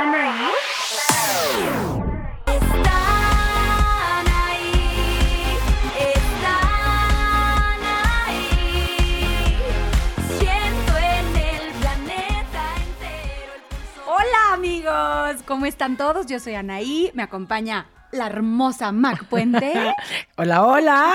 ¿Están ahí? Están ahí, están ahí. Siento en el planeta entero el pulso. Hola amigos, ¿cómo están todos? Yo soy Anaí, me acompaña la hermosa Mac Puente. Hola, hola.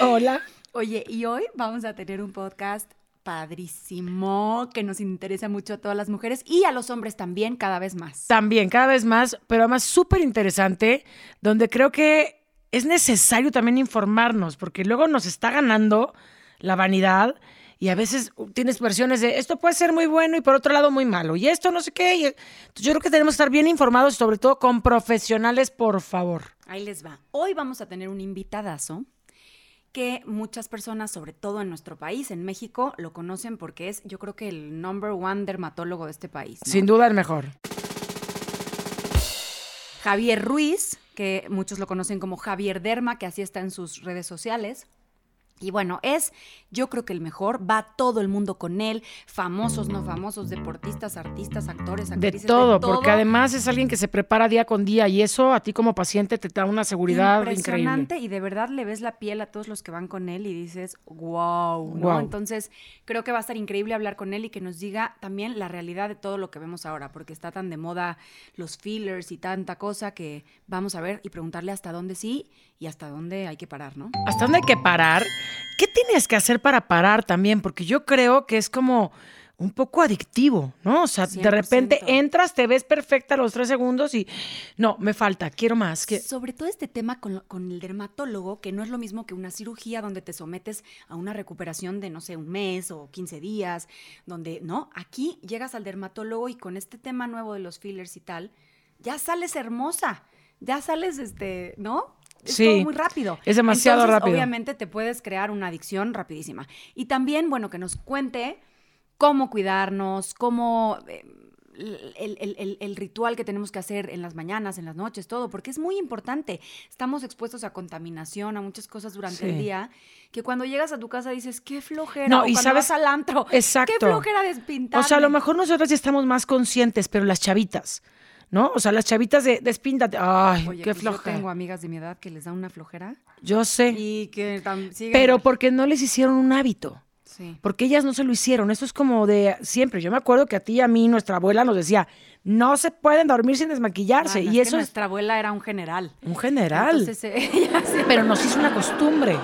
Hola. Oye, y hoy vamos a tener un podcast padrísimo que nos interesa mucho a todas las mujeres y a los hombres también cada vez más. También, cada vez más, pero además súper interesante, donde creo que es necesario también informarnos, porque luego nos está ganando la vanidad y a veces tienes versiones de esto puede ser muy bueno y por otro lado muy malo, y esto no sé qué. y- Entonces yo creo que tenemos que estar bien informados, sobre todo con profesionales, por favor. Ahí les va. Hoy vamos a tener un invitadazo que muchas personas, sobre todo en nuestro país, en México, lo conocen porque es, yo creo que el number one dermatólogo de este país. ¿no? Sin duda el mejor. Javier Ruiz, que muchos lo conocen como Javier Derma, que así está en sus redes sociales. Y bueno, es, yo creo que el mejor, va todo el mundo con él, famosos, no famosos, deportistas, artistas, actores, De actrices, todo, porque además es alguien que se prepara día con día y eso a ti como paciente te da una seguridad increíble. impresionante y de verdad le ves la piel a todos los que van con él y dices, wow, ¿no? Entonces creo que va a estar increíble hablar con él y que nos diga también la realidad de todo lo que vemos ahora, porque está tan de moda los fillers y tanta cosa que vamos a ver y preguntarle hasta dónde sí y hasta dónde hay que parar, ¿no? ¿Hasta dónde hay que parar? ¿Qué tienes que hacer para parar también? Porque yo creo que es como un poco adictivo, ¿no? O sea, de repente 100%. entras, te ves perfecta a los tres segundos y no, me falta, quiero más. que- Sobre todo este tema con, con el dermatólogo, que no es lo mismo que una cirugía donde te sometes a una recuperación de, no sé, un mes o 15 días, donde, ¿no? Aquí llegas al dermatólogo y con este tema nuevo de los fillers y tal, ya sales hermosa, ya sales, este, ¿no? Es Sí, todo muy rápido. es demasiado Entonces, rápido. Obviamente te puedes crear una adicción rapidísima. Y también, bueno, que nos cuente cómo cuidarnos, cómo... eh, el, el- el- el ritual que tenemos que hacer en las mañanas, en las noches, todo, porque es muy importante. Estamos expuestos a contaminación, a muchas cosas durante el día, que cuando llegas a tu casa dices, qué flojera, No, o y cuando sabes- vas al antro, Exacto. qué flojera despintar. O sea, a lo mejor nosotros ya estamos más conscientes, pero las chavitas, ¿no? O sea, las chavitas de despíntate. Ay, Oye, qué pues yo flojera. tengo amigas de mi edad que les da una flojera Yo sé. y que Pero porque no les hicieron un hábito. Sí. Porque ellas no se lo hicieron. Eso es como de siempre. Yo me acuerdo que a ti y a mí, nuestra abuela nos decía, no se pueden dormir sin desmaquillarse. Y es que eso es nuestra abuela era un general. un general. Entonces, eh, ella sí- pero nos hizo una costumbre.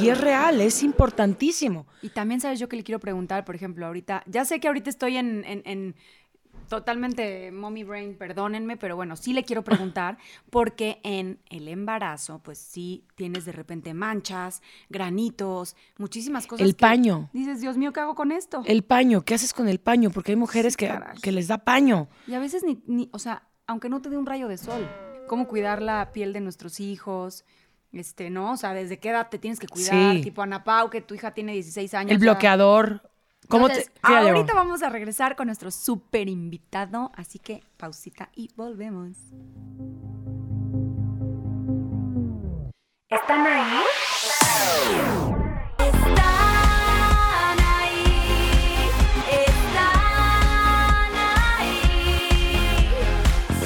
Y es real, es importantísimo. Y también, ¿sabes yo que le quiero preguntar? Por ejemplo, ahorita, ya sé que ahorita estoy en, en- en totalmente mommy brain, perdónenme, pero bueno, sí le quiero preguntar, porque en el embarazo, pues sí tienes de repente manchas, granitos, muchísimas cosas. El que paño. Dices, Dios mío, ¿qué hago con esto? El paño, ¿qué haces con el paño? Porque hay mujeres Sí, que, que les da paño. Y a veces ni, ni, o sea, aunque no te dé un rayo de sol, cómo cuidar la piel de nuestros hijos, este, ¿no? O sea, desde qué edad te tienes que cuidar, Sí. tipo Ana Pau, que tu hija tiene 16 años. El bloqueador. ¿Cómo te, qué llevo? ahorita vamos a regresar con nuestro super invitado, así que pausita y volvemos. ¿Están ahí? Están ahí, están ahí.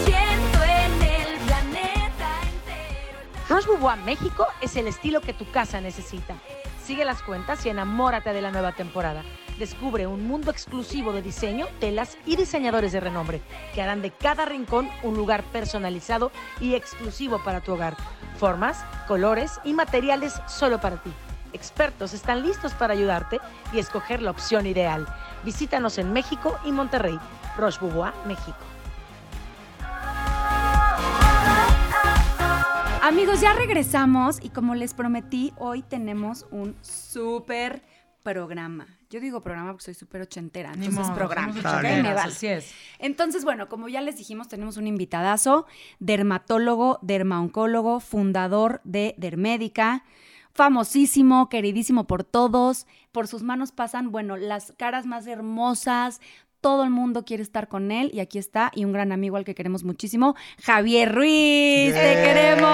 Siento en el planeta entero. Roche México es el estilo que tu casa necesita. Sigue las cuentas y enamórate de la nueva temporada. Descubre un mundo exclusivo de diseño, telas y diseñadores de renombre que harán de cada rincón un lugar personalizado y exclusivo para tu hogar. Formas, colores y materiales solo para ti. Expertos están listos para ayudarte y escoger la opción ideal. Visítanos en México y Monterrey. Roche México. Amigos, ya regresamos y como les prometí, hoy tenemos un súper programa. Yo digo programa porque soy súper ochentera, Ni entonces modo, programa. ochenteras, Me vale. Así es. Entonces, bueno, como ya les dijimos, tenemos un invitadazo, dermatólogo, dermaoncólogo, fundador de Dermédica, famosísimo, queridísimo por todos. Por sus manos pasan, bueno, las caras más hermosas. Todo el mundo quiere estar con él y aquí está, y un gran amigo al que queremos muchísimo, Javier Ruiz. ¡Te queremos!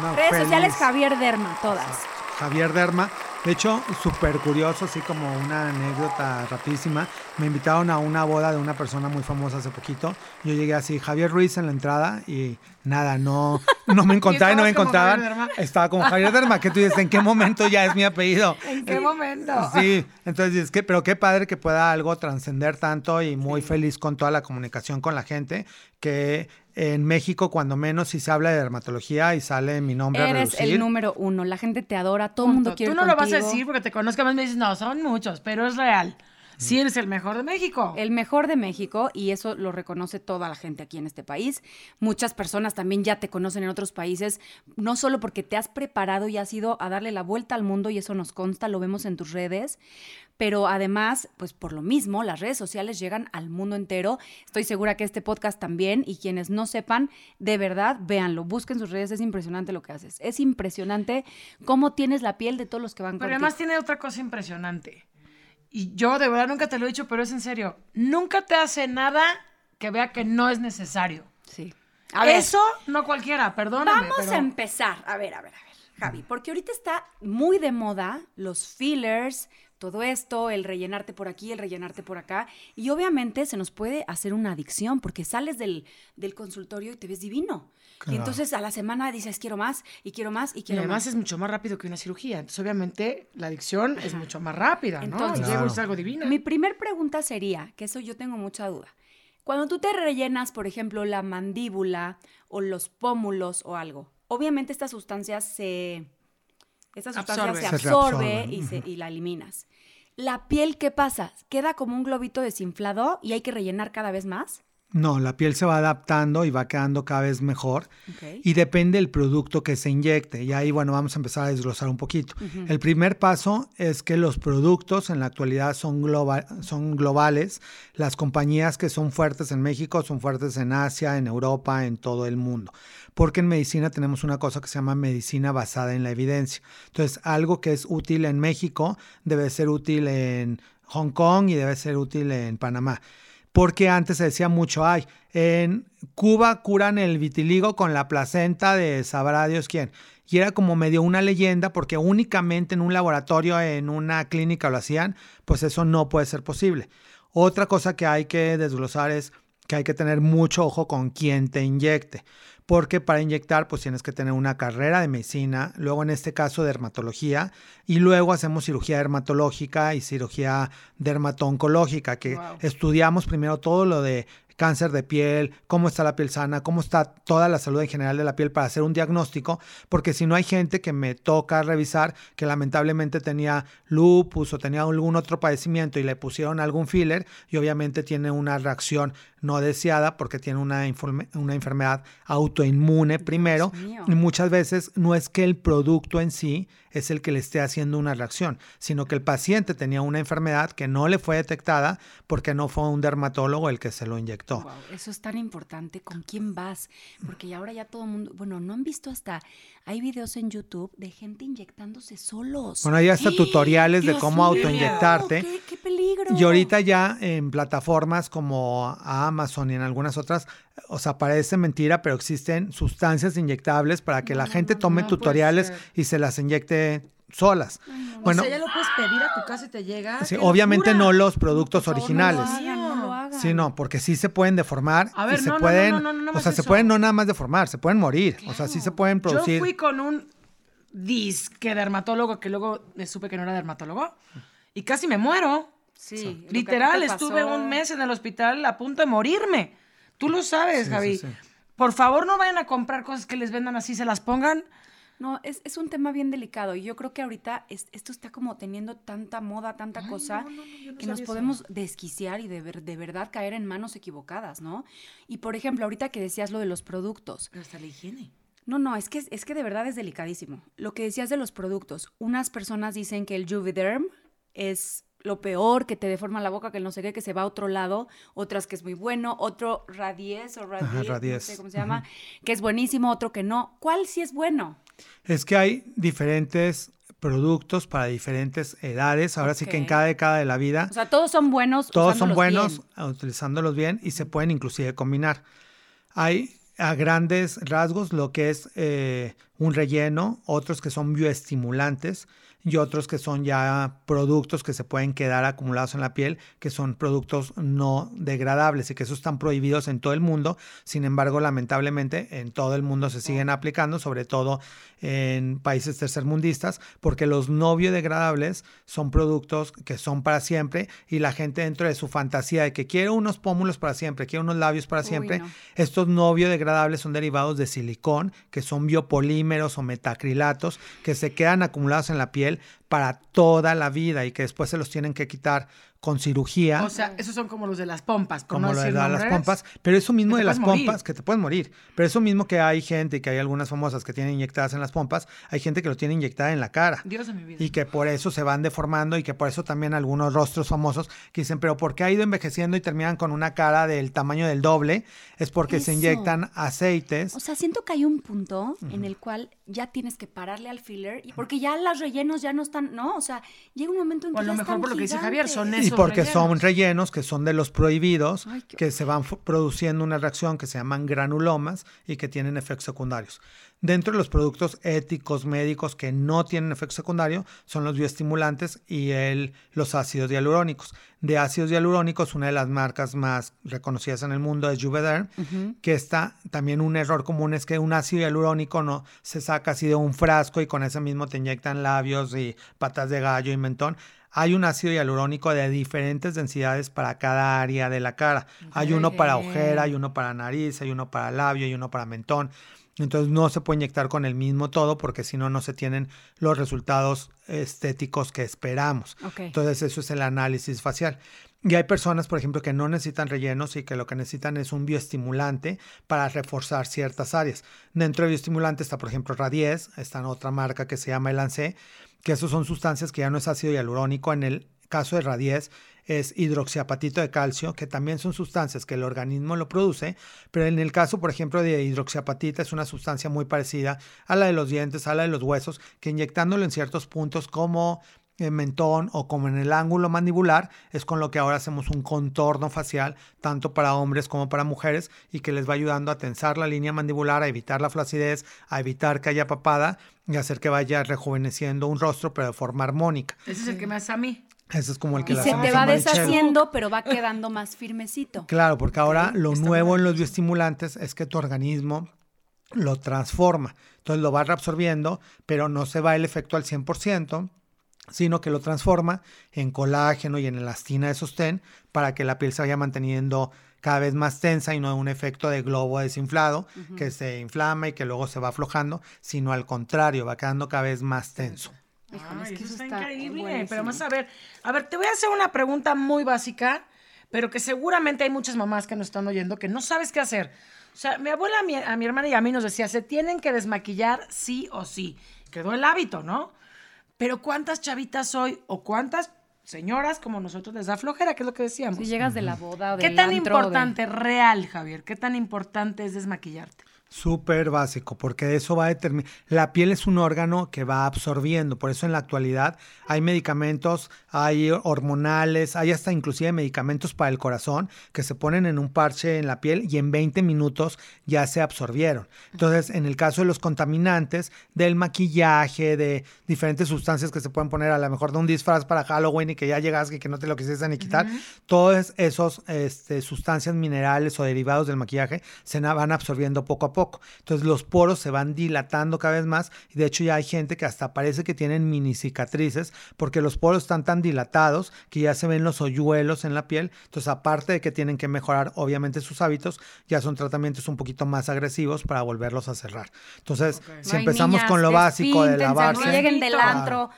No, Redes feliz. sociales, Javier Derma, todas. Javier Derma. De hecho, súper curioso, así como una anécdota rapidísima. Me invitaron a una boda de una persona muy famosa hace poquito. Yo llegué así, Javier Ruiz en la entrada y nada, no, no me encontraba y no me encontraban. Estaba como Javier Derma, que tú dices, ¿en qué momento ya es mi apellido? ¿En qué momento? Sí, entonces es que, pero qué padre que pueda algo trascender tanto y muy feliz con toda la comunicación con la gente, que en México cuando menos si se habla de dermatología y sale mi nombre a Eres relucir. el número uno. La gente te adora, todo el mundo quiere Tú no lo vas a decir porque te conozco más me dices, no, son muchos, pero es real. Sí eres el mejor de México. El mejor de México y eso lo reconoce toda la gente aquí en este país. Muchas personas también ya te conocen en otros países, no solo porque te has preparado y has ido a darle la vuelta al mundo y eso nos consta, lo vemos en tus redes, pero además, pues por lo mismo, las redes sociales llegan al mundo entero. Estoy segura que este podcast también y quienes no sepan, de verdad, véanlo, busquen sus redes, es impresionante lo que haces. Es impresionante cómo tienes la piel de todos los que van Pero contigo. además tiene otra cosa impresionante. Y yo de verdad nunca te lo he dicho, pero es en serio. Nunca te hace nada que vea que no es necesario. Sí. A ver. Eso no cualquiera, perdóname. Vamos pero- a empezar. A ver, a ver, a ver, Javi, porque ahorita está muy de moda los fillers, todo esto, el rellenarte por aquí, el rellenarte por acá. Y obviamente se nos puede hacer una adicción porque sales del, del consultorio y te ves divino. Y Claro. entonces a la semana dices, quiero más, y quiero más, y Y quiero además más. es mucho más rápido que una cirugía. Entonces, obviamente, la adicción es mucho más rápida, ¿no? Entonces- y luego es Claro. algo divino. Mi primer pregunta sería, que eso yo tengo mucha duda. Cuando tú te rellenas, por ejemplo, la mandíbula o los pómulos o algo, obviamente esta sustancia se... Esta sustancia Absorbe. se Se absorbe y, se- y la eliminas. ¿La piel qué pasa? ¿Queda como un globito desinflado y hay que rellenar cada vez más? No, la piel se va adaptando y va quedando cada vez mejor. Y depende del producto que se inyecte. Y ahí, bueno, vamos a empezar a desglosar un poquito. El primer paso es que los productos en la actualidad son, globa- son globales. Las compañías que son fuertes en México son fuertes en Asia, en Europa, en todo el mundo. Porque en medicina tenemos una cosa que se llama medicina basada en la evidencia. Entonces, algo que es útil en México debe ser útil en Hong Kong y debe ser útil en Panamá porque antes se decía mucho, ay, en Cuba curan el vitiligo con la placenta de sabrá Dios quién. Y era como medio una leyenda porque únicamente en un laboratorio, en una clínica lo hacían, pues eso no puede ser posible. Otra cosa que hay que desglosar es que hay que tener mucho ojo con quién te inyecte, porque para inyectar pues tienes que tener una carrera de medicina, luego en este caso dermatología, y luego hacemos cirugía dermatológica y cirugía dermatoncológica, que Wow. estudiamos primero todo lo de cáncer de piel, cómo está la piel sana, cómo está toda la salud en general de la piel para hacer un diagnóstico, porque si no hay gente que me toca revisar que lamentablemente tenía lupus o tenía algún otro padecimiento y le pusieron algún filler y obviamente tiene una reacción no deseada porque tiene una, informe- una enfermedad autoinmune primero y muchas veces no es que el producto en sí es el que le esté haciendo una reacción, sino que el paciente tenía una enfermedad que no le fue detectada porque no fue un dermatólogo el que se lo inyectó. Wow, eso es tan importante. ¿Con quién vas? Porque ahora ya todo el mundo, bueno, no han visto hasta, hay videos en YouTube de gente inyectándose solos. Bueno, hay hasta tutoriales de cómo autoinyectarte. ¡Qué, qué peligro! Y ahorita ya en plataformas como Amazon y en algunas otras, o sea, parece mentira, pero existen sustancias inyectables para que la gente tome no tutoriales y se las inyecte solas. Bueno, o sea, ya lo puedes pedir a tu casa y te llega. sí, ¡Qué obviamente locura! no los productos Por favor, No originales. lo hagan, no lo hagan. Sí, no, porque sí se pueden deformar A ver, y se no, no, no, pueden, no, no, no, no o sea, se eso. pueden no nada más deformar, se pueden morir, o sea, sí se pueden Yo producir. fui con un disque dermatólogo que luego me supe que no era dermatólogo y casi me muero. Sí, Literal, te estuve pasó. un mes en el hospital a punto de morirme. Tú lo sabes, Sí, Javi. sí, sí. Por favor, no vayan a comprar cosas que les vendan así, se las pongan. No, es, es un tema bien delicado y yo creo que ahorita es- esto está como teniendo tanta moda, tanta cosa, que nos podemos desquiciar y de, ver- de verdad caer en manos equivocadas, ¿no? Y por ejemplo, ahorita que decías lo de los productos, Pero hasta la higiene. No, no, es que, es que de verdad es delicadísimo. Lo que decías de los productos. Unas personas dicen que el Juvederm es lo peor, que te deforma la boca, que no sé qué, que se va a otro lado. Otras que es muy bueno. Otro Radies o Radies, no Radies. sé cómo se llama, que es buenísimo. Otro que no. ¿Cuál sí es bueno? Es que hay diferentes productos para diferentes edades, ahora sí que en cada década de la vida O sea, todos son buenos. Todos son buenos bien. ah, utilizándolos bien y se pueden inclusive combinar. Hay a grandes rasgos lo que es eh, un relleno, otros que son bioestimulantes y otros que son ya productos que se pueden quedar acumulados en la piel, que son productos no degradables y que esos están prohibidos en todo el mundo. Sin embargo, lamentablemente en todo el mundo se siguen aplicando, sobre todo en países tercermundistas, porque los no biodegradables son productos que son para siempre y la gente dentro de su fantasía de que quiere unos pómulos para siempre, quiere unos labios para Uy, siempre, no. estos no biodegradables son derivados de silicón, que son biopolímeros o metacrilatos, que se quedan acumulados en la piel schnell para toda la vida y que después se los tienen que quitar con cirugía. O sea, esos son como los de las pompas, por como no lo de las pompas, pero eso mismo de las morir. pompas, que te pueden morir, pero eso mismo que hay gente, que hay algunas famosas que tienen inyectadas en las pompas, hay gente que lo tiene inyectada en la cara. Dios de mi vida. Y que por eso se van deformando y que por eso también algunos rostros famosos que dicen, pero ¿por qué ha ido envejeciendo y terminan con una cara del tamaño del doble? Es porque se inyectan aceites. O sea, siento que hay un punto en el cual ya tienes que pararle al filler y porque ya los rellenos ya no están, ¿no? O sea, llega un momento en O que a lo ya mejor por lo que dice Javier, son y esos porque son rellenos. rellenos que son de los prohibidos, Ay, qué que se van produciendo una reacción que se llaman granulomas y que tienen efectos secundarios. Dentro de los productos éticos médicos que no tienen efecto secundario son los bioestimulantes y el, los ácidos hialurónicos. De ácidos hialurónicos, una de las marcas más reconocidas en el mundo es Juvederm, que está también un error común es que un ácido hialurónico no se saca así de un frasco y con ese mismo te inyectan labios y patas de gallo y mentón. Hay un ácido hialurónico de diferentes densidades para cada área de la cara. Hay uno para ojera, hay uno para nariz, hay uno para labio, hay uno para mentón. Entonces no se puede inyectar con el mismo todo porque si no, no se tienen los resultados estéticos que esperamos. Entonces eso es el análisis facial. Y hay personas, por ejemplo, que no necesitan rellenos y que lo que necesitan es un bioestimulante para reforzar ciertas áreas. Dentro de bioestimulante está, por ejemplo, Radies, está en otra marca que se llama Elancé, que esos son sustancias que ya no es ácido hialurónico. En el caso de Radies es hidroxiapatito de calcio, que también son sustancias que el organismo lo produce, pero en el caso, por ejemplo, de hidroxiapatita es una sustancia muy parecida a la de los dientes, a la de los huesos, que inyectándolo en ciertos puntos como en mentón o como en el ángulo mandibular, es con lo que ahora hacemos un contorno facial, tanto para hombres como para mujeres, y que les va ayudando a tensar la línea mandibular, a evitar la flacidez, a evitar que haya papada y hacer que vaya rejuveneciendo un rostro, pero de forma armónica. Ese es el que me hace a mí. Ese es como el que Y se te va deshaciendo, pero va quedando más firmecito. Claro, porque ahora lo nuevo en los bioestimulantes es que tu organismo lo transforma. Entonces lo va reabsorbiendo, pero no se va el efecto al 100%, sino que lo transforma en colágeno y en elastina de sostén para que la piel se vaya manteniendo cada vez más tensa y no un efecto de globo desinflado que se inflama y que luego se va aflojando, sino al contrario, va quedando cada vez más tenso. Híjole, es Ay, que eso eso está, increíble. buenísimo. Pero vamos a ver. A ver, te voy a hacer una pregunta muy básica, pero que seguramente hay muchas mamás que nos están oyendo que no sabes qué hacer. O sea, mi abuela, a mi, a mi hermana y a mí nos decía, se tienen que desmaquillar sí o sí. Quedó el hábito, ¿no? Pero ¿cuántas chavitas hoy o cuántas señoras como nosotros les da flojera? ¿Qué es lo que decíamos? Si llegas de la boda o ¿Qué del tan antro, de- importante, real, Javier? ¿Qué tan importante es desmaquillarte? Súper básico, porque eso va a determinar. La piel es un órgano que va absorbiendo, por eso en la actualidad hay medicamentos, hay hormonales, hay hasta inclusive medicamentos para el corazón que se ponen en un parche en la piel y en 20 minutos ya se absorbieron. Entonces, en el caso de los contaminantes, del maquillaje, de diferentes sustancias que se pueden poner a lo mejor de un disfraz para Halloween y que ya llegas y que no te lo quisieras ni quitar, todas esas este, sustancias minerales o derivados del maquillaje se van absorbiendo poco a poco. Entonces los poros se van dilatando cada vez más y de hecho ya hay gente que hasta parece que tienen mini cicatrices porque los poros están tan dilatados que ya se ven los hoyuelos en la piel. Entonces aparte de que tienen que mejorar obviamente sus hábitos, ya son tratamientos un poquito más agresivos para volverlos a cerrar. Entonces si empezamos niñas, con lo básico de lavarse. No lleguen del antro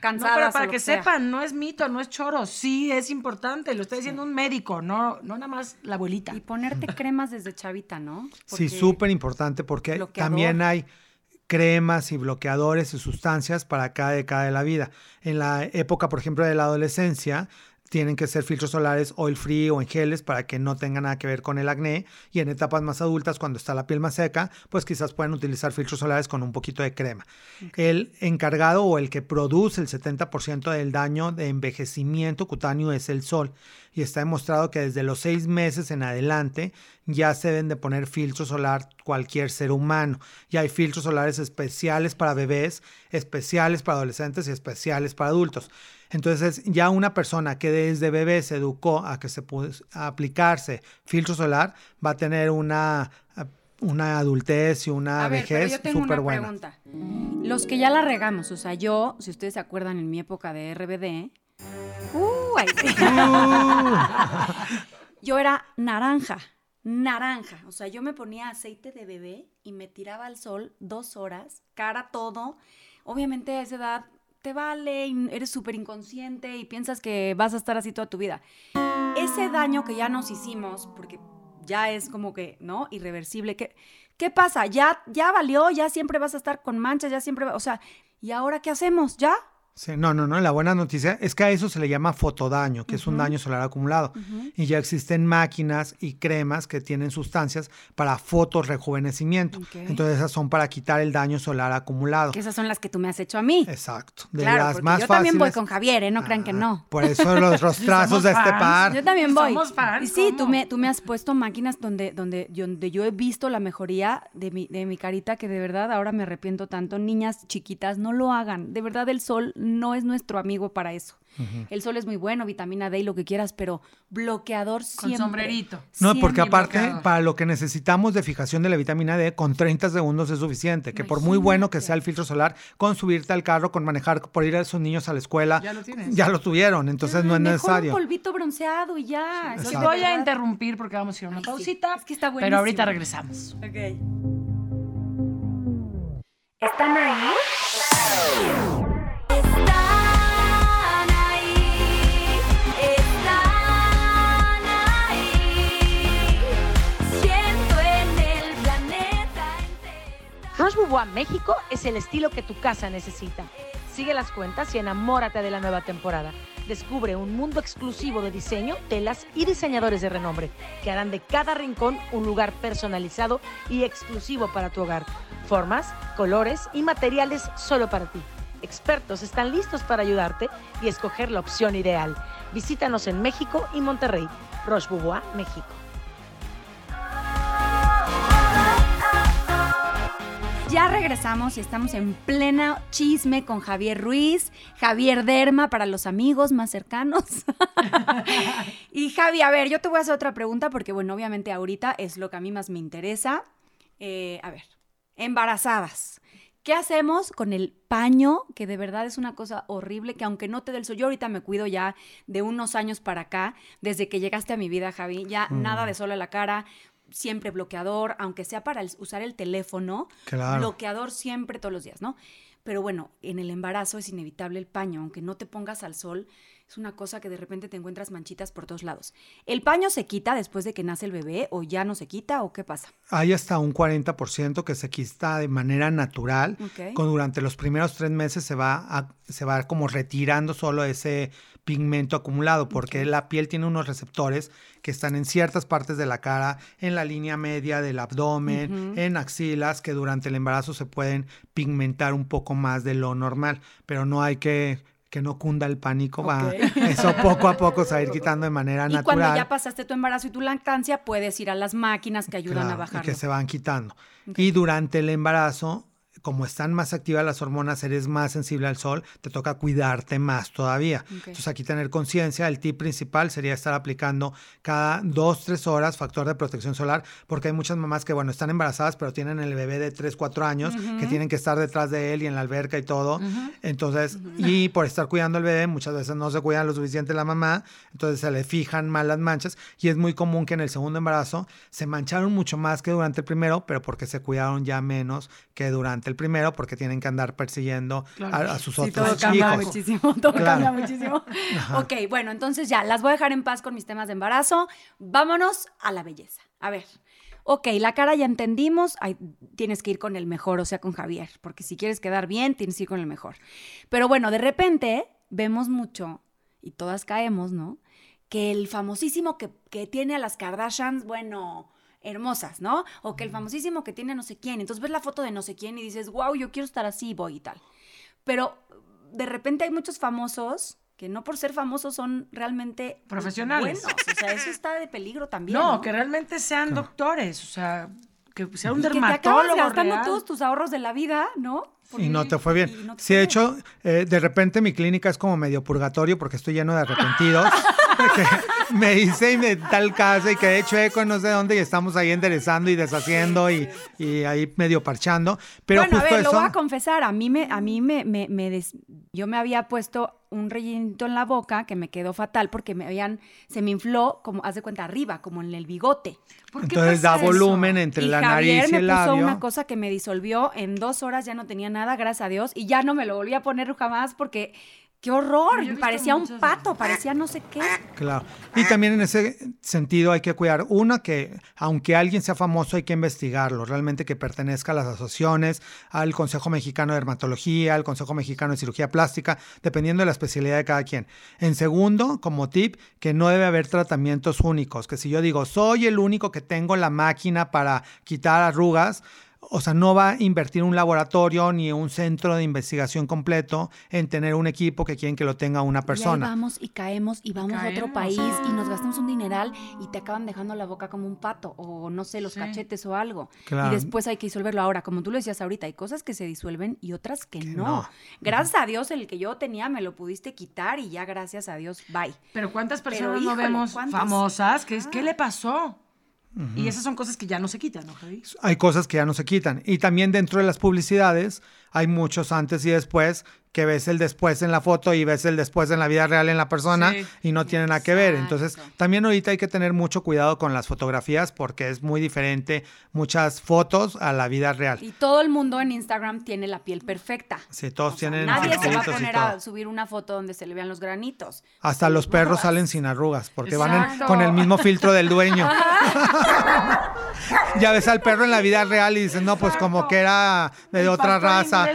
cansadas pero o para lo que sea. sepan, no es mito, no es choro, sí es importante, lo está diciendo un médico, no, no nada más la abuelita. Y ponerte cremas desde chavita, ¿no? Sí, súper importante porque bloqueador. también hay cremas y bloqueadores y sustancias para cada década de la vida. En la época, por ejemplo, de la adolescencia, tienen que ser filtros solares oil free o en geles para que no tenga nada que ver con el acné. Y en etapas más adultas, cuando está la piel más seca, pues quizás pueden utilizar filtros solares con un poquito de crema. El encargado o el que produce el 70% del daño de envejecimiento cutáneo es el sol. Y está demostrado que desde los seis meses en adelante ya se deben de poner filtro solar cualquier ser humano. Y hay filtros solares especiales para bebés, especiales para adolescentes y especiales para adultos. Entonces, ya una persona que desde bebé se educó a que se puede aplicarse filtro solar va a tener una, una adultez y una A ver, pero vejez yo tengo súper una buena. pregunta. Los que ya la regamos, o sea, yo, si ustedes se acuerdan en mi época de RBD, uh, yo era naranja, naranja. O sea, yo me ponía aceite de bebé y me tiraba al sol dos horas, cara todo. Obviamente a esa edad te vale, y eres súper inconsciente y piensas que vas a estar así toda tu vida. Ese daño que ya nos hicimos, porque ya es como que, ¿no? Irreversible. ¿Qué, qué pasa? ¿Ya, ya valió? ¿Ya siempre vas a estar con manchas? ¿Ya siempre? va- O sea, ¿y ahora qué hacemos? ¿Ya? Sí, no, no, no. La buena noticia es que a eso se le llama fotodaño, que es un daño solar acumulado. Y ya existen máquinas y cremas que tienen sustancias para fotorrejuvenecimiento. Ok. Entonces esas son para quitar el daño solar acumulado. Que esas son las que tú me has hecho a mí. Exacto. De claro, las porque más yo también voy fáciles- con Javier, ¿eh? No crean que Ah, no. Por eso los rostrazos de este par. Yo también voy. Somos fans, y sí, tú me, tú me has puesto máquinas donde, donde, yo- donde yo he visto la mejoría de mi, de mi carita, que de verdad ahora me arrepiento tanto. Niñas chiquitas, no lo hagan. De verdad, el sol no es nuestro amigo para eso. El sol es muy bueno, vitamina D y lo que quieras, pero bloqueador Con siempre. sombrerito. No, porque aparte, bloqueador. para lo que necesitamos de fijación de la vitamina D, con 30 segundos es suficiente. Que por muy bueno que sea el filtro solar, con subirte al carro, con manejar, por ir a esos niños a la escuela, Ya lo tienes. ya lo tuvieron. Entonces no es Mejor necesario. un polvito bronceado y ya. Voy a interrumpir porque vamos a ir a una Ay, sí. pausita. Es que está Pero ahorita buenísimo. regresamos. Ok. ¿Están ahí? Roche Bobois México es el estilo que tu casa necesita. Sigue las cuentas y enamórate de la nueva temporada. Descubre un mundo exclusivo de diseño, telas y diseñadores de renombre que harán de cada rincón un lugar personalizado y exclusivo para tu hogar. Formas, colores y materiales solo para ti. Expertos están listos para ayudarte y escoger la opción ideal. Visítanos en México y Monterrey. Roche Bobois México. Ya regresamos y estamos en plena chisme con Javier Ruiz, Javier Derma para los amigos más cercanos. y Javi, a ver, yo te voy a hacer otra pregunta porque, bueno, obviamente ahorita es lo que a mí más me interesa. Eh, a ver, embarazadas. ¿Qué hacemos con el paño? Que de verdad es una cosa horrible, que aunque no te dé el sol, yo ahorita me cuido ya de unos años para acá, desde que llegaste a mi vida, Javi, ya nada de sol a la cara, siempre bloqueador, aunque sea para usar el teléfono, Claro. bloqueador siempre todos los días, ¿no? Pero bueno, en el embarazo es inevitable el paño, aunque no te pongas al sol, es una cosa que de repente te encuentras manchitas por todos lados. ¿El paño se quita después de que nace el bebé o ya no se quita o qué pasa? Hay hasta un 40% que se quita de manera natural. Con, durante los primeros tres meses se va, a- se va como retirando solo ese pigmento acumulado, porque la piel tiene unos receptores que están en ciertas partes de la cara, en la línea media del abdomen, en axilas, que durante el embarazo se pueden pigmentar un poco más de lo normal, pero no hay que que no cunda el pánico, va, Ok. eso poco a poco se va a ir quitando de manera Y natural. cuando ya pasaste tu embarazo y tu lactancia, puedes ir a las máquinas que ayudan a Claro. Y que se van quitando. Y durante el embarazo, como están más activas las hormonas, eres más sensible al sol, te toca cuidarte más todavía. Entonces aquí tener conciencia, el tip principal sería estar aplicando cada dos, tres horas factor de protección solar, porque hay muchas mamás que, bueno, están embarazadas, pero tienen el bebé de 3, 4 años, que tienen que estar detrás de él y en la alberca y todo. Entonces, y por estar cuidando al bebé, muchas veces no se cuidan lo suficiente la mamá, entonces se le fijan mal las manchas y es muy común que en el segundo embarazo se mancharon mucho más que durante el primero, pero porque se cuidaron ya menos que durante el primero, porque tienen que andar persiguiendo a, a sus Sí, otros todo cambia hijos. muchísimo, todo Claro. cambia muchísimo. Ok, bueno, entonces ya, las voy a dejar en paz con mis temas de embarazo. Vámonos a la belleza. A ver, ok, la cara ya entendimos, ay, tienes que ir con el mejor, o sea, con Javier, porque si quieres quedar bien, tienes que ir con el mejor. Pero bueno, de repente vemos mucho, y todas caemos, ¿no? Que el famosísimo que, que tiene a las Kardashians, bueno, hermosas, ¿no? O que el famosísimo que tiene no sé quién. Entonces ves la foto de no sé quién y dices, wow, yo quiero estar así, voy y tal. Pero de repente hay muchos famosos que no por ser famosos son realmente Profesionales. buenos. O sea, eso está de peligro también. No, No, que realmente sean doctores, o sea, que sea un Y que te dermatólogo acabas gastando real. todos tus ahorros de la vida, ¿no? Y no te fue bien. y no te Sí, de hecho, eh, de repente mi clínica es como medio purgatorio porque estoy lleno de arrepentidos. que me hice y me tal casa y quedé chueco en no sé dónde y estamos ahí enderezando y deshaciendo y, y ahí medio parchando. Pero bueno, a justo ver, lo eso. voy a confesar. A mí me, a mí me, me, me des- yo me había puesto un rellenito en la boca que me quedó fatal porque me habían, se me infló como, haz de cuenta, arriba, como en el bigote. ¿Por qué Entonces da eso? volumen entre y la Javier nariz y me el puso labio. una cosa que me disolvió en dos horas, ya no tenía nada, gracias a Dios, y ya no me lo volví a poner jamás porque qué horror, parecía un pato, parecía no sé qué. Claro. Y también en ese sentido hay que cuidar, una, que aunque alguien sea famoso hay que investigarlo, realmente que pertenezca a las asociaciones, al Consejo Mexicano de Dermatología, al Consejo Mexicano de Cirugía Plástica, dependiendo de la especialidad de cada quien. En segundo, como tip, que no debe haber tratamientos únicos, que si yo digo, soy el único que tengo la máquina para quitar arrugas, o sea, no va a invertir un laboratorio ni un centro de investigación completo en tener un equipo que quieren que lo tenga una Y ahí persona. vamos y caemos y vamos a otro país y nos gastamos un dineral y te acaban dejando la boca como un pato o no sé, los Sí. cachetes o algo. Claro. Y después hay que disolverlo. Ahora, como tú lo decías ahorita, hay cosas que se disuelven y otras que, no. no. Gracias a Dios, el que yo tenía me lo pudiste quitar y ya gracias a Dios, bye. Pero ¿cuántas Pero, personas no vemos ¿cuántas? famosas? ¿Qué, es- ¿Qué le pasó? Y esas son cosas que ya no se quitan, ¿no, Javi? hay cosas que ya no se quitan. Y también dentro de las publicidades hay muchos antes y después que ves el después en la foto y ves el después en la vida real en la persona Sí. y no tienen nada que ver. Entonces, también ahorita hay que tener mucho cuidado con las fotografías porque es muy diferente muchas fotos a la vida real. Y todo el mundo en Instagram tiene la piel perfecta. Sí, todos O sea, tienen nadie se va a poner a subir una foto donde se le vean los granitos. Hasta los perros salen sin arrugas porque van en- con el mismo filtro del dueño. ya ves al perro en la vida real y dices, no, pues como que era de El otra raza. ¿no?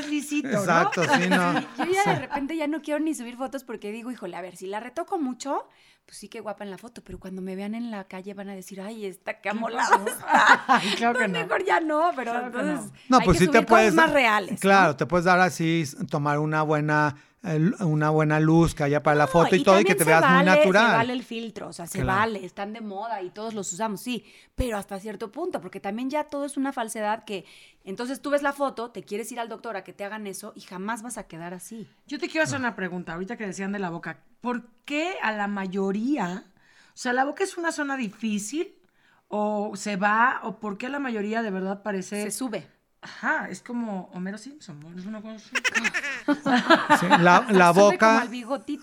Exacto, sí, no. Yo ya de repente ya no quiero ni subir fotos porque digo, híjole, a ver, si la retoco mucho, pues sí que guapa en la foto, pero cuando me vean en la calle van a decir, ay, esta qué amolada está. Claro que no. Mejor ya no, pero Claro que no. entonces No, hay pues que sí te cosas puedes. más reales. ¿no? Claro, te puedes dar así, tomar una buena, una buena luz que haya para la foto y, todo y que te veas muy natural. Se vale el filtro, o sea, se Claro. vale, están de moda y todos los usamos, sí, pero hasta cierto punto, porque también ya todo es una falsedad que entonces tú ves la foto, te quieres ir al doctor a que te hagan eso y jamás vas a quedar así. Yo te quiero hacer una pregunta, ahorita que decían de la boca. ¿Por qué a la mayoría, o sea, la boca es una zona difícil o se va, o por qué a la mayoría de verdad parece... Se sube. Ajá, es como Homero Simpson, ¿no? Es una cosa. Sí, la, la boca.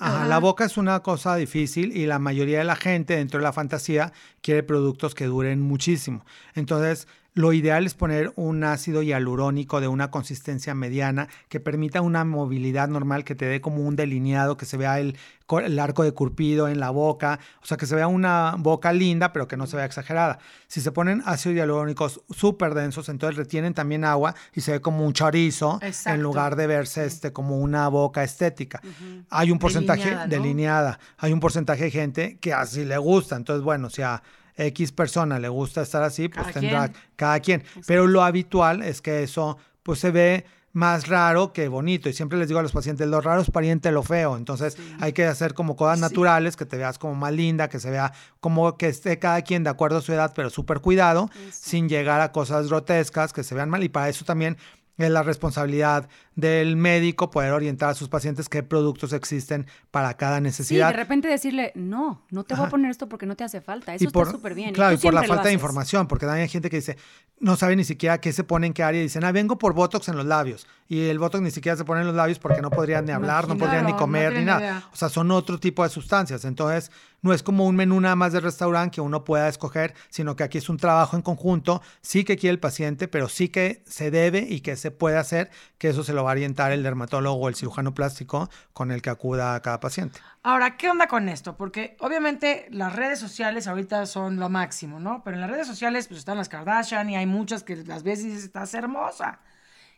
Ajá. la boca es una cosa difícil y la mayoría de la gente dentro de la fantasía quiere productos que duren muchísimo. Entonces, lo ideal es poner un ácido hialurónico de una consistencia mediana que permita una movilidad normal, que te dé como un delineado, que se vea el, el arco de curpido en la boca, o sea, que se vea una boca linda, pero que no se vea exagerada. Si se ponen ácidos hialurónicos súper densos, entonces retienen también agua y se ve como un chorizo Exacto. en lugar de verse este, como una boca estética. Hay un porcentaje Delineada, ¿no? delineada, hay un porcentaje de gente que así le gusta. Entonces, bueno, si a X persona le gusta estar así, pues Cada tendrá quien. cada quien. Pero lo habitual es que eso pues se ve más raro que bonito. Y siempre les digo a los pacientes, lo raro es pariente lo feo. Entonces hay que hacer como cosas naturales, que te veas como más linda, que se vea como que esté cada quien de acuerdo a su edad, pero súper cuidado, sin llegar a cosas grotescas que se vean mal. Y para eso también es la responsabilidad del médico poder orientar a sus pacientes qué productos existen para cada Sí, necesidad. de repente decirle, no, no te voy a poner esto porque no te hace falta. Eso y por, está súper bien. Claro, y, por la falta de información, porque también hay gente que dice, no sabe ni siquiera qué se pone en qué área y dicen, ah, vengo por Botox en los labios. Y el Botox ni siquiera se pone en los labios porque no podrían ni hablar, no podrían ni no comer, ni nada. idea. O sea, son otro tipo de sustancias. Entonces, no es como un menú nada más de restaurante que uno pueda escoger, sino que aquí es un trabajo en conjunto, sí que quiere el paciente, pero sí que se debe y que se puede hacer, que eso se lo va a orientar el dermatólogo o el cirujano plástico con el que acuda a cada paciente. Ahora, ¿qué onda con esto? Porque obviamente las redes sociales ahorita son lo máximo, ¿no? Pero en las redes sociales pues están las Kardashian y hay muchas que las ves y dices, estás hermosa.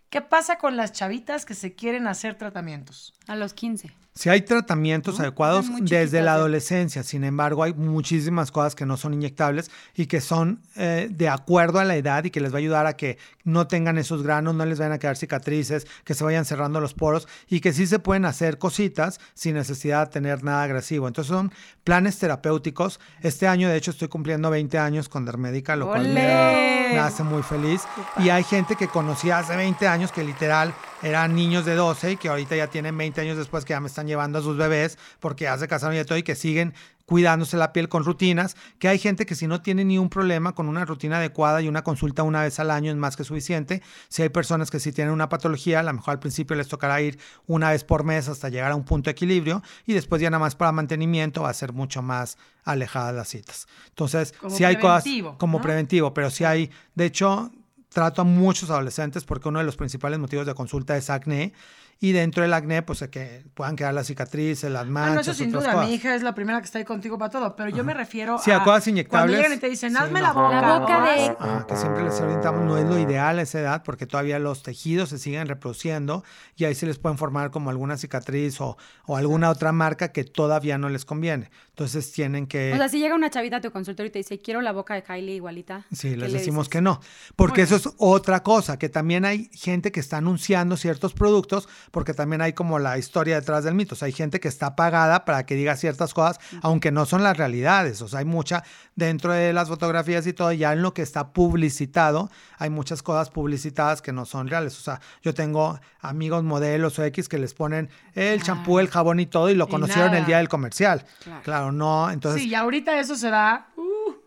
¿Qué pasa con las chavitas que se quieren hacer tratamientos? A los 15. Si hay tratamientos ¿No? adecuados desde la ya. adolescencia, sin embargo, hay muchísimas cosas que no son inyectables y que son eh, de acuerdo a la edad y que les va a ayudar a que no tengan esos granos, no les vayan a quedar cicatrices, que se vayan cerrando los poros y que sí se pueden hacer cositas sin necesidad de tener nada agresivo. Entonces son planes terapéuticos. Este año, de hecho, estoy cumpliendo 20 años con Dermédica, lo cual me, me hace muy feliz. Y hay gente que conocí hace 20 años que literal eran niños de 12 y que ahorita ya tienen 20 años después que ya me están llevando a sus bebés porque ya se casaron y de todo y que siguen cuidándose la piel con rutinas, que hay gente que si no tiene ni un problema con una rutina adecuada y una consulta una vez al año es más que suficiente. Si hay personas que si tienen una patología, a lo mejor al principio les tocará ir una vez por mes hasta llegar a un punto de equilibrio y después ya nada más para mantenimiento va a ser mucho más alejada las citas. Entonces, Como si hay cosas como ¿no? preventivo, pero si hay, de hecho, trato a muchos adolescentes porque uno de los principales motivos de consulta es acné y dentro del acné pues que puedan quedar las cicatrices, las Ah, no, manchas, eso sin duda. cosas. Mi hija es la primera que está ahí contigo para todo, pero yo me refiero Sí, a cosas inyectables. Cuando llegan y te dicen, Sí, hazme no. la boca. La boca o de- haz- Ah, que siempre les orientamos, no es lo ideal a esa edad porque todavía los tejidos se siguen reproduciendo y ahí se les pueden formar como alguna cicatriz o, o alguna otra marca que todavía no les conviene. Entonces tienen que... O sea, si llega una chavita a tu consultorio y te dice, quiero la boca de Kylie igualita. Sí, ¿qué les le decimos dices? que no. Porque eso es otra cosa, que también hay gente que está anunciando ciertos productos, porque también hay como la historia detrás del mito. O sea, hay gente que está pagada para que diga ciertas cosas, aunque no son las realidades. O sea, hay mucha dentro de las fotografías y todo, ya en lo que está publicitado, hay muchas cosas publicitadas que no son reales. O sea, yo tengo amigos modelos o X que les ponen el champú, el jabón y todo, y lo Y conocieron el día del comercial. Claro. Claro, no. Entonces, Sí, y ahorita eso se da.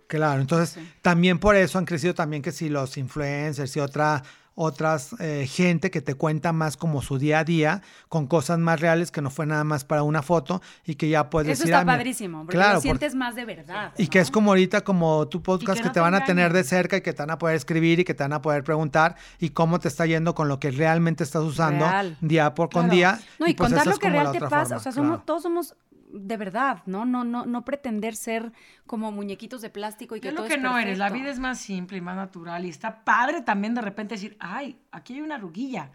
Claro, entonces también por eso han crecido también que si los influencers y otra, otras eh, gente que te cuenta más como su día a día con cosas más reales que no fue nada más para una foto y que ya puedes Eso decir está "Ah, mira". padrísimo, porque Claro, lo porque- sientes más de verdad. y ¿no? que es como ahorita como tu podcast que te te van a tener de cerca y que te van a poder escribir y que te van a poder preguntar y cómo te está yendo con lo que realmente estás usando Real. día por con Claro. día. No, y, pues contar lo que real te pasa. forma, o sea, somos, claro. todos somos de verdad, ¿no? No, no, no pretender ser como muñequitos de plástico y que ¿Qué es lo todo que es no eres? La vida es más simple y más natural. Y está padre también de repente decir, ay, aquí hay una arruguilla.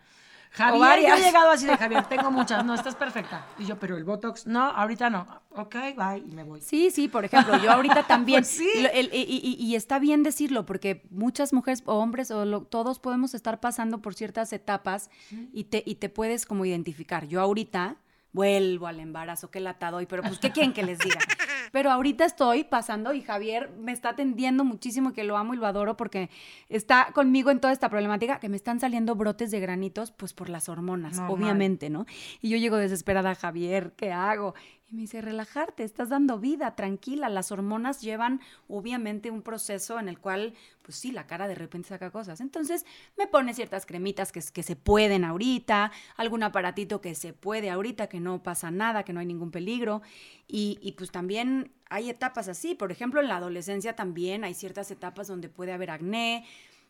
Javier, yo he llegado así de Javier, tengo muchas, no, estás perfecta. Y yo, pero el Botox, no, ahorita no. Ok, bye, y me voy. Sí, sí, por ejemplo, yo ahorita también. Pues sí. Lo- el- y, y- y está bien decirlo, porque muchas mujeres o hombres o lo- todos podemos estar pasando por ciertas etapas y te, y te puedes como identificar. Yo ahorita vuelvo al embarazo, qué lata doy, pero pues, ¿qué quieren que les diga? Pero ahorita estoy pasando y Javier me está atendiendo muchísimo, que lo amo y lo adoro porque está conmigo en toda esta problemática, que me están saliendo brotes de granitos, pues por las hormonas, Normal. obviamente, ¿no? Y yo llego desesperada, Javier, ¿qué hago? Y me dice, relajarte, estás dando vida, tranquila. Las hormonas llevan obviamente un proceso en el cual, pues sí, la cara de repente saca cosas. Entonces me pone ciertas cremitas que, que se pueden ahorita, algún aparatito que se puede ahorita, que no pasa nada, que no hay ningún peligro. Y, y pues también hay etapas así. Por ejemplo, en la adolescencia también hay ciertas etapas donde puede haber acné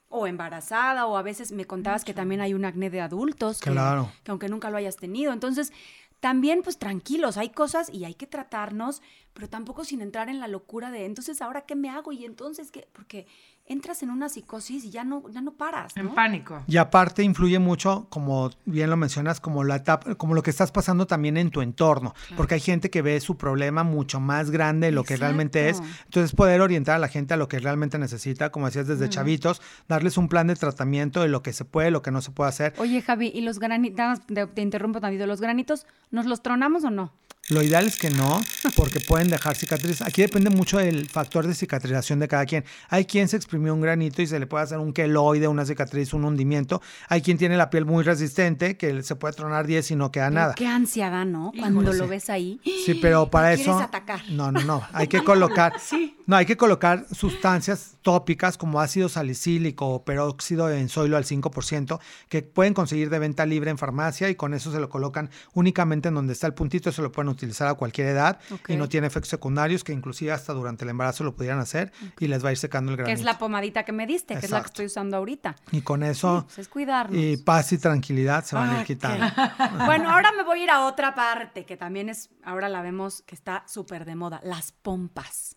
o embarazada o a veces me contabas que también hay un acné de adultos que- Claro. que aunque nunca lo hayas tenido. Entonces, también pues tranquilos, hay cosas y hay que tratarnos, pero tampoco sin entrar en la locura de, entonces, ¿ahora qué me hago? Y entonces, ¿qué? Porque entras en una psicosis y ya no, ya no paras, En pánico. Y aparte influye mucho, como bien lo mencionas, como la etapa, como lo que estás pasando también en tu entorno, porque hay gente que ve su problema mucho más grande de lo que realmente es. Entonces poder orientar a la gente a lo que realmente necesita, como decías desde chavitos, darles un plan de tratamiento de lo que se puede, lo que no se puede hacer. Oye, Javi, ¿y los granitos, te, te interrumpo tantito, los granitos, ¿nos los tronamos o no? Lo ideal es que no, porque pueden dejar cicatrices. Aquí depende mucho del factor de cicatrización de cada quien. Hay quien se exprimió un granito y se le puede hacer un queloide, una cicatriz, un hundimiento. Hay quien tiene la piel muy resistente, que se puede tronar 10 y no queda Pero nada. Qué ansiedad, ¿no? Cuando Híjole, lo sí. ves ahí. Sí, pero para ¿Quieres eso. atacar? No, no, no. Hay que colocar. Sí. No, hay que colocar sustancias tópicas como ácido salicílico o peróxido de benzoilo al 5%, que pueden conseguir de venta libre en farmacia y con eso se lo colocan únicamente en donde está el puntito. Se lo pueden utilizar a cualquier edad y no tiene efectos secundarios, que inclusive hasta durante el embarazo lo pudieran hacer y les va a ir secando el Que granito. es la pomadita que me diste, que es la que estoy usando ahorita. Y con eso, Pues es cuidarnos. y paz y tranquilidad se van a ir quitando. Bueno, ahora me voy a ir a otra parte que también es, ahora la vemos que está súper de moda, las pompas.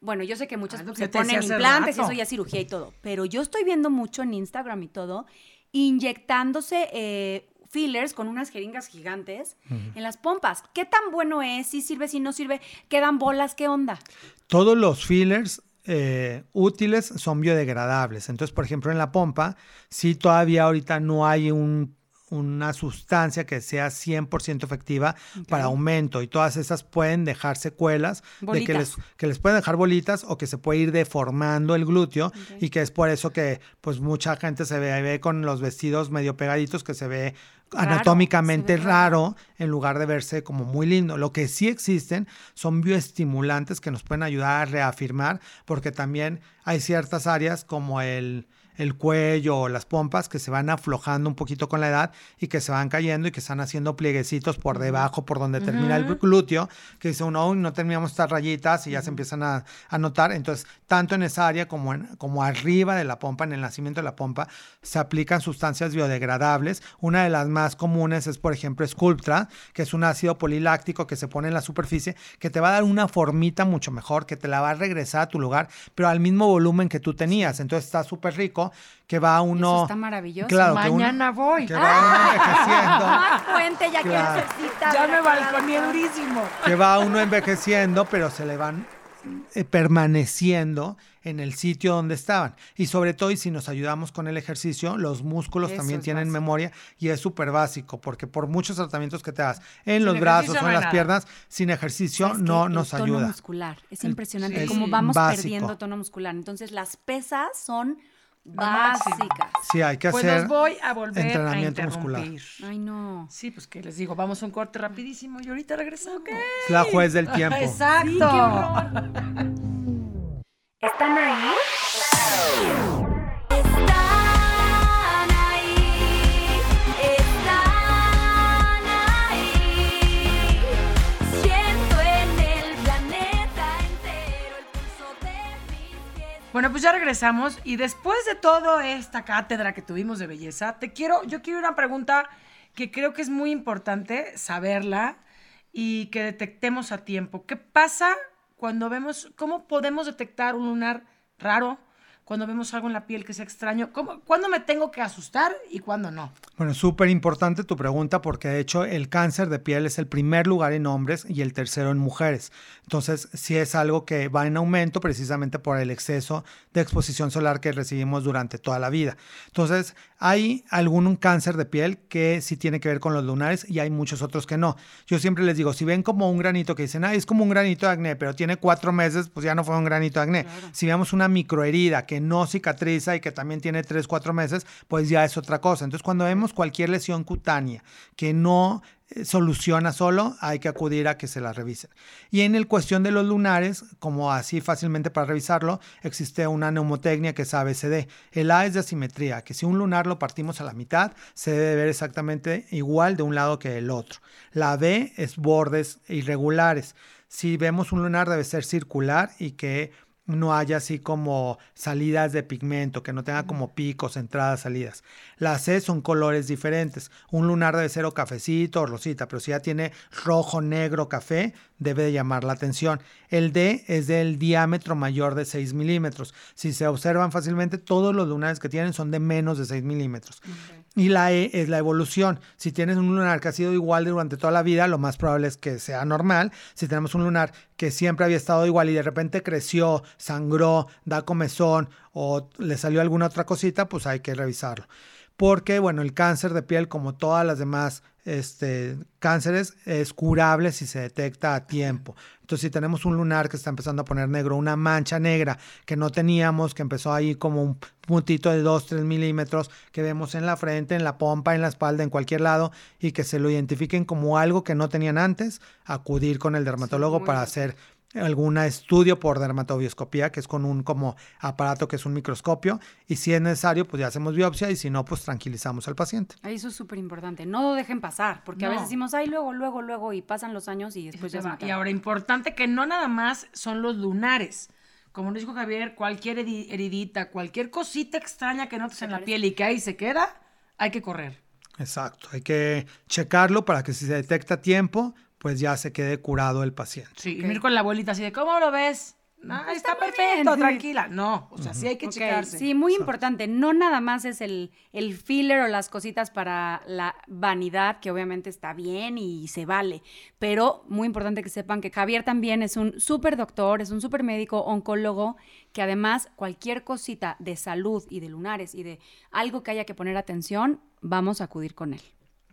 Bueno, yo sé que muchas Ah, que se ponen implantes y eso ya es cirugía y todo, pero yo estoy viendo mucho en Instagram y todo, inyectándose eh, fillers con unas jeringas gigantes en las pompas. ¿Qué tan bueno es? ¿Si sirve, si no sirve? ¿Quedan bolas? ¿Qué onda? Todos los fillers eh, útiles son biodegradables. Entonces, por ejemplo, en la pompa, si todavía ahorita no hay un- una sustancia que sea 100% efectiva para aumento y todas esas pueden dejar secuelas de que les, que les pueden dejar bolitas o que se puede ir deformando el glúteo y que es por eso que pues mucha gente se ve, ve con los vestidos medio pegaditos que se ve Raro, anatómicamente raro. raro en lugar de verse como muy lindo. Lo que sí existen son bioestimulantes que nos pueden ayudar a reafirmar, porque también hay ciertas áreas como el, el cuello o las pompas que se van aflojando un poquito con la edad y que se van cayendo y que están haciendo plieguecitos por debajo, por donde termina el glúteo, que dice uno, "Uy, no terminamos estas rayitas y ya se empiezan a, a notar. Entonces, tanto en esa área como, en- como arriba de la pompa, en el nacimiento de la pompa, se aplican sustancias biodegradables. Una de las más comunes es, por ejemplo, Sculptra, que es un ácido poliláctico que se pone en la superficie, que te va a dar una formita mucho mejor, que te la va a regresar a tu lugar, pero al mismo volumen que tú tenías. Entonces está súper rico, que va uno... Eso está maravilloso. Claro, que uno- Mañana voy. que va uno envejeciendo. Ay, Puente, ya Claro. cita. Ya me doctor. durísimo. que va uno envejeciendo, pero se le van eh, permaneciendo en el sitio donde estaban. Y sobre todo, y si nos ayudamos con el ejercicio, los músculos Eso también es tienen básico. memoria y es súper básico, porque por muchos tratamientos que te das en Sin los brazos o no en las nada. piernas, sin ejercicio ¿Sabes no nos el tono ayuda. muscular. Es El- impresionante sí. cómo vamos Básico. perdiendo tono muscular. Entonces, las pesas son. Básicas. Sí, hay que Pues hacer los voy a volver a entrenamiento muscular. Ay, no. Sí, pues que les digo, vamos a un corte rapidísimo y ahorita regresamos. Es la juez del tiempo. Exacto. ¿Están ahí? Bueno, pues ya regresamos y después de toda esta cátedra que tuvimos de belleza, te quiero, yo quiero una pregunta que creo que es muy importante saberla y que detectemos a tiempo. ¿Qué pasa cuando vemos, cómo podemos detectar un lunar raro? Cuando vemos algo en la piel que sea extraño, ¿Cómo, ¿cuándo me tengo que asustar y cuándo no? Bueno, súper importante tu pregunta porque de hecho el cáncer de piel es el primer lugar en hombres y el tercero en mujeres. Entonces, sí es algo que va en aumento precisamente por el exceso de exposición solar que recibimos durante toda la vida. Entonces, hay algún cáncer de piel que sí tiene que ver con los lunares y hay muchos otros que no. Yo siempre les digo, si ven como un granito que dicen, ah, es como un granito de acné, pero tiene cuatro meses, pues ya no fue un granito de acné. Si vemos una microherida que no cicatriza y que también tiene tres, cuatro meses, pues ya es otra cosa. Entonces, cuando vemos cualquier lesión cutánea que no eh, soluciona solo, hay que acudir a que se la revisen. Y en el cuestión de los lunares, como así fácilmente para revisarlo, existe una neumotecnia que es ABCD. El A es de asimetría, que si un lunar lo partimos a la mitad, se debe ver exactamente igual de un lado que el otro. La B es bordes irregulares. Si vemos un lunar debe ser circular y que no haya así como salidas de pigmento, que no tenga como picos, entradas, salidas. Las C son colores diferentes. Un lunar debe ser o cafecito o rosita, pero si ya tiene rojo, negro, café, debe de llamar la atención. El D es del diámetro mayor de 6 milímetros. Si se observan fácilmente, todos los lunares que tienen son de menos de 6 milímetros. Y la E es la evolución. Si tienes un lunar que ha sido igual durante toda la vida, lo más probable es que sea normal. Si tenemos un lunar que siempre había estado igual y de repente creció, sangró, da comezón o le salió alguna otra cosita, pues hay que revisarlo. Porque, bueno, el cáncer de piel, como todas las demás este, cánceres, es curable si se detecta a tiempo. Entonces, si tenemos un lunar que está empezando a poner negro, una mancha negra que no teníamos, que empezó ahí como un puntito de 2, 3 milímetros que vemos en la frente, en la pompa, en la espalda, en cualquier lado, y que se lo identifiquen como algo que no tenían antes, acudir con el dermatólogo para hacer algún estudio por dermatobioscopía, que es con un como aparato que es un microscopio, y si es necesario, pues ya hacemos biopsia, y si no, pues tranquilizamos al paciente. Ay, Eso es súper importante. No lo dejen pasar, porque a veces decimos, ay, luego, luego, luego, y pasan los años y después ya se y ahora, importante que no nada más son los lunares. Como nos dijo Javier, cualquier heri- heridita, cualquier cosita extraña que notes en la piel y que ahí se queda, hay que correr. Exacto, hay que checarlo para que si se detecta a tiempo, pues ya se quede curado el paciente. Sí, y no ir con la abuelita así de, ¿cómo lo ves? No, está, perfecto, tranquila. No, o sea, sí hay que Ok, checarse. Sí, muy importante. No nada más es el, el filler o las cositas para la vanidad, que obviamente está bien y se vale. Pero muy importante que sepan que Javier también es un súper doctor, es un súper médico, oncólogo, que además cualquier cosita de salud y de lunares y de algo que haya que poner atención, vamos a acudir con él.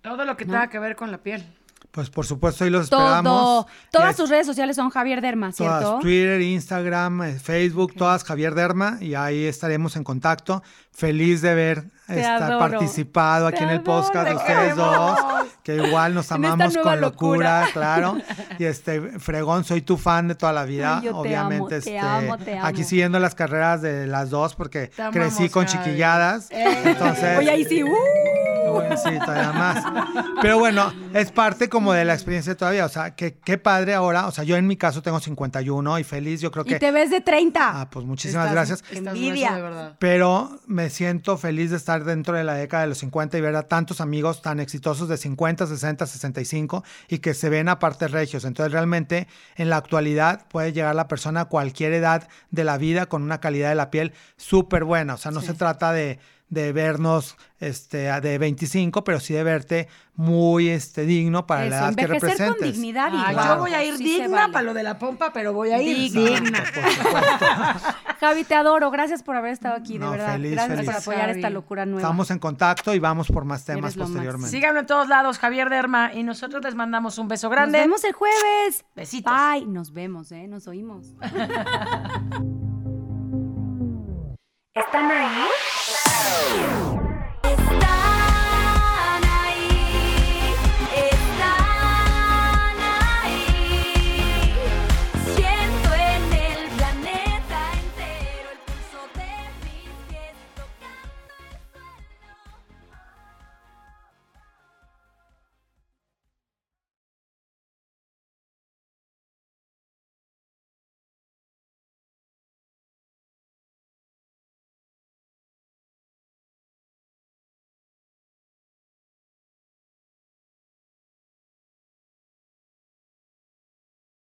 Todo lo que tenga que ver con la piel. Pues por supuesto, ahí los Todo. esperamos. Todas Ya tus redes sociales son Javier Derma, ¿cierto? Todas, Twitter, Instagram, eh, Facebook, todas Javier Derma y ahí estaremos en contacto. Feliz de ver Te estar adoro. participado aquí Te en el podcast de Te ustedes dos, que igual nos amamos con locura, locura. claro. Y este fregón, soy tu fan de toda la vida, Ay, te obviamente. te este, amo, te Aquí amo. siguiendo las carreras de las dos porque Te crecí con chiquilladas. Eh. Entonces, Oye, ahí sí, ¡uh! Bueno, sí, todavía más. Pero bueno, es parte como de la experiencia todavía. O sea, que qué padre ahora. O sea, yo en mi caso tengo 51 y feliz. Yo creo Y que. te ves de 30. Ah, pues muchísimas Estás- gracias. estás Envidia. grueso, de verdad. Pero me siento feliz de estar dentro de la década de los 50 y ver a tantos amigos tan exitosos de 50, 60, 65 y que se ven aparte regios. Entonces realmente en la actualidad puede llegar la persona a cualquier edad de la vida con una calidad de la piel súper buena. O sea, no se trata de, de vernos este, de 25, pero sí de verte muy este, digno para la Eso, edad que envejecer con representes. dignidad y Ah, yo voy a ir sí digna vale. para lo de la pompa, pero voy a ir Digna. Javi, te adoro. Gracias por haber estado aquí, de verdad. feliz, Gracias feliz. por apoyar Javi. esta locura nueva. Estamos en contacto y vamos por más temas posteriormente. Síganlo en todos lados, Javier Derma, y nosotros les mandamos un beso Nos grande. vemos el jueves. Besitos. Bye. Nos vemos, ¿eh? Nos oímos. ¿Están ahí? Show.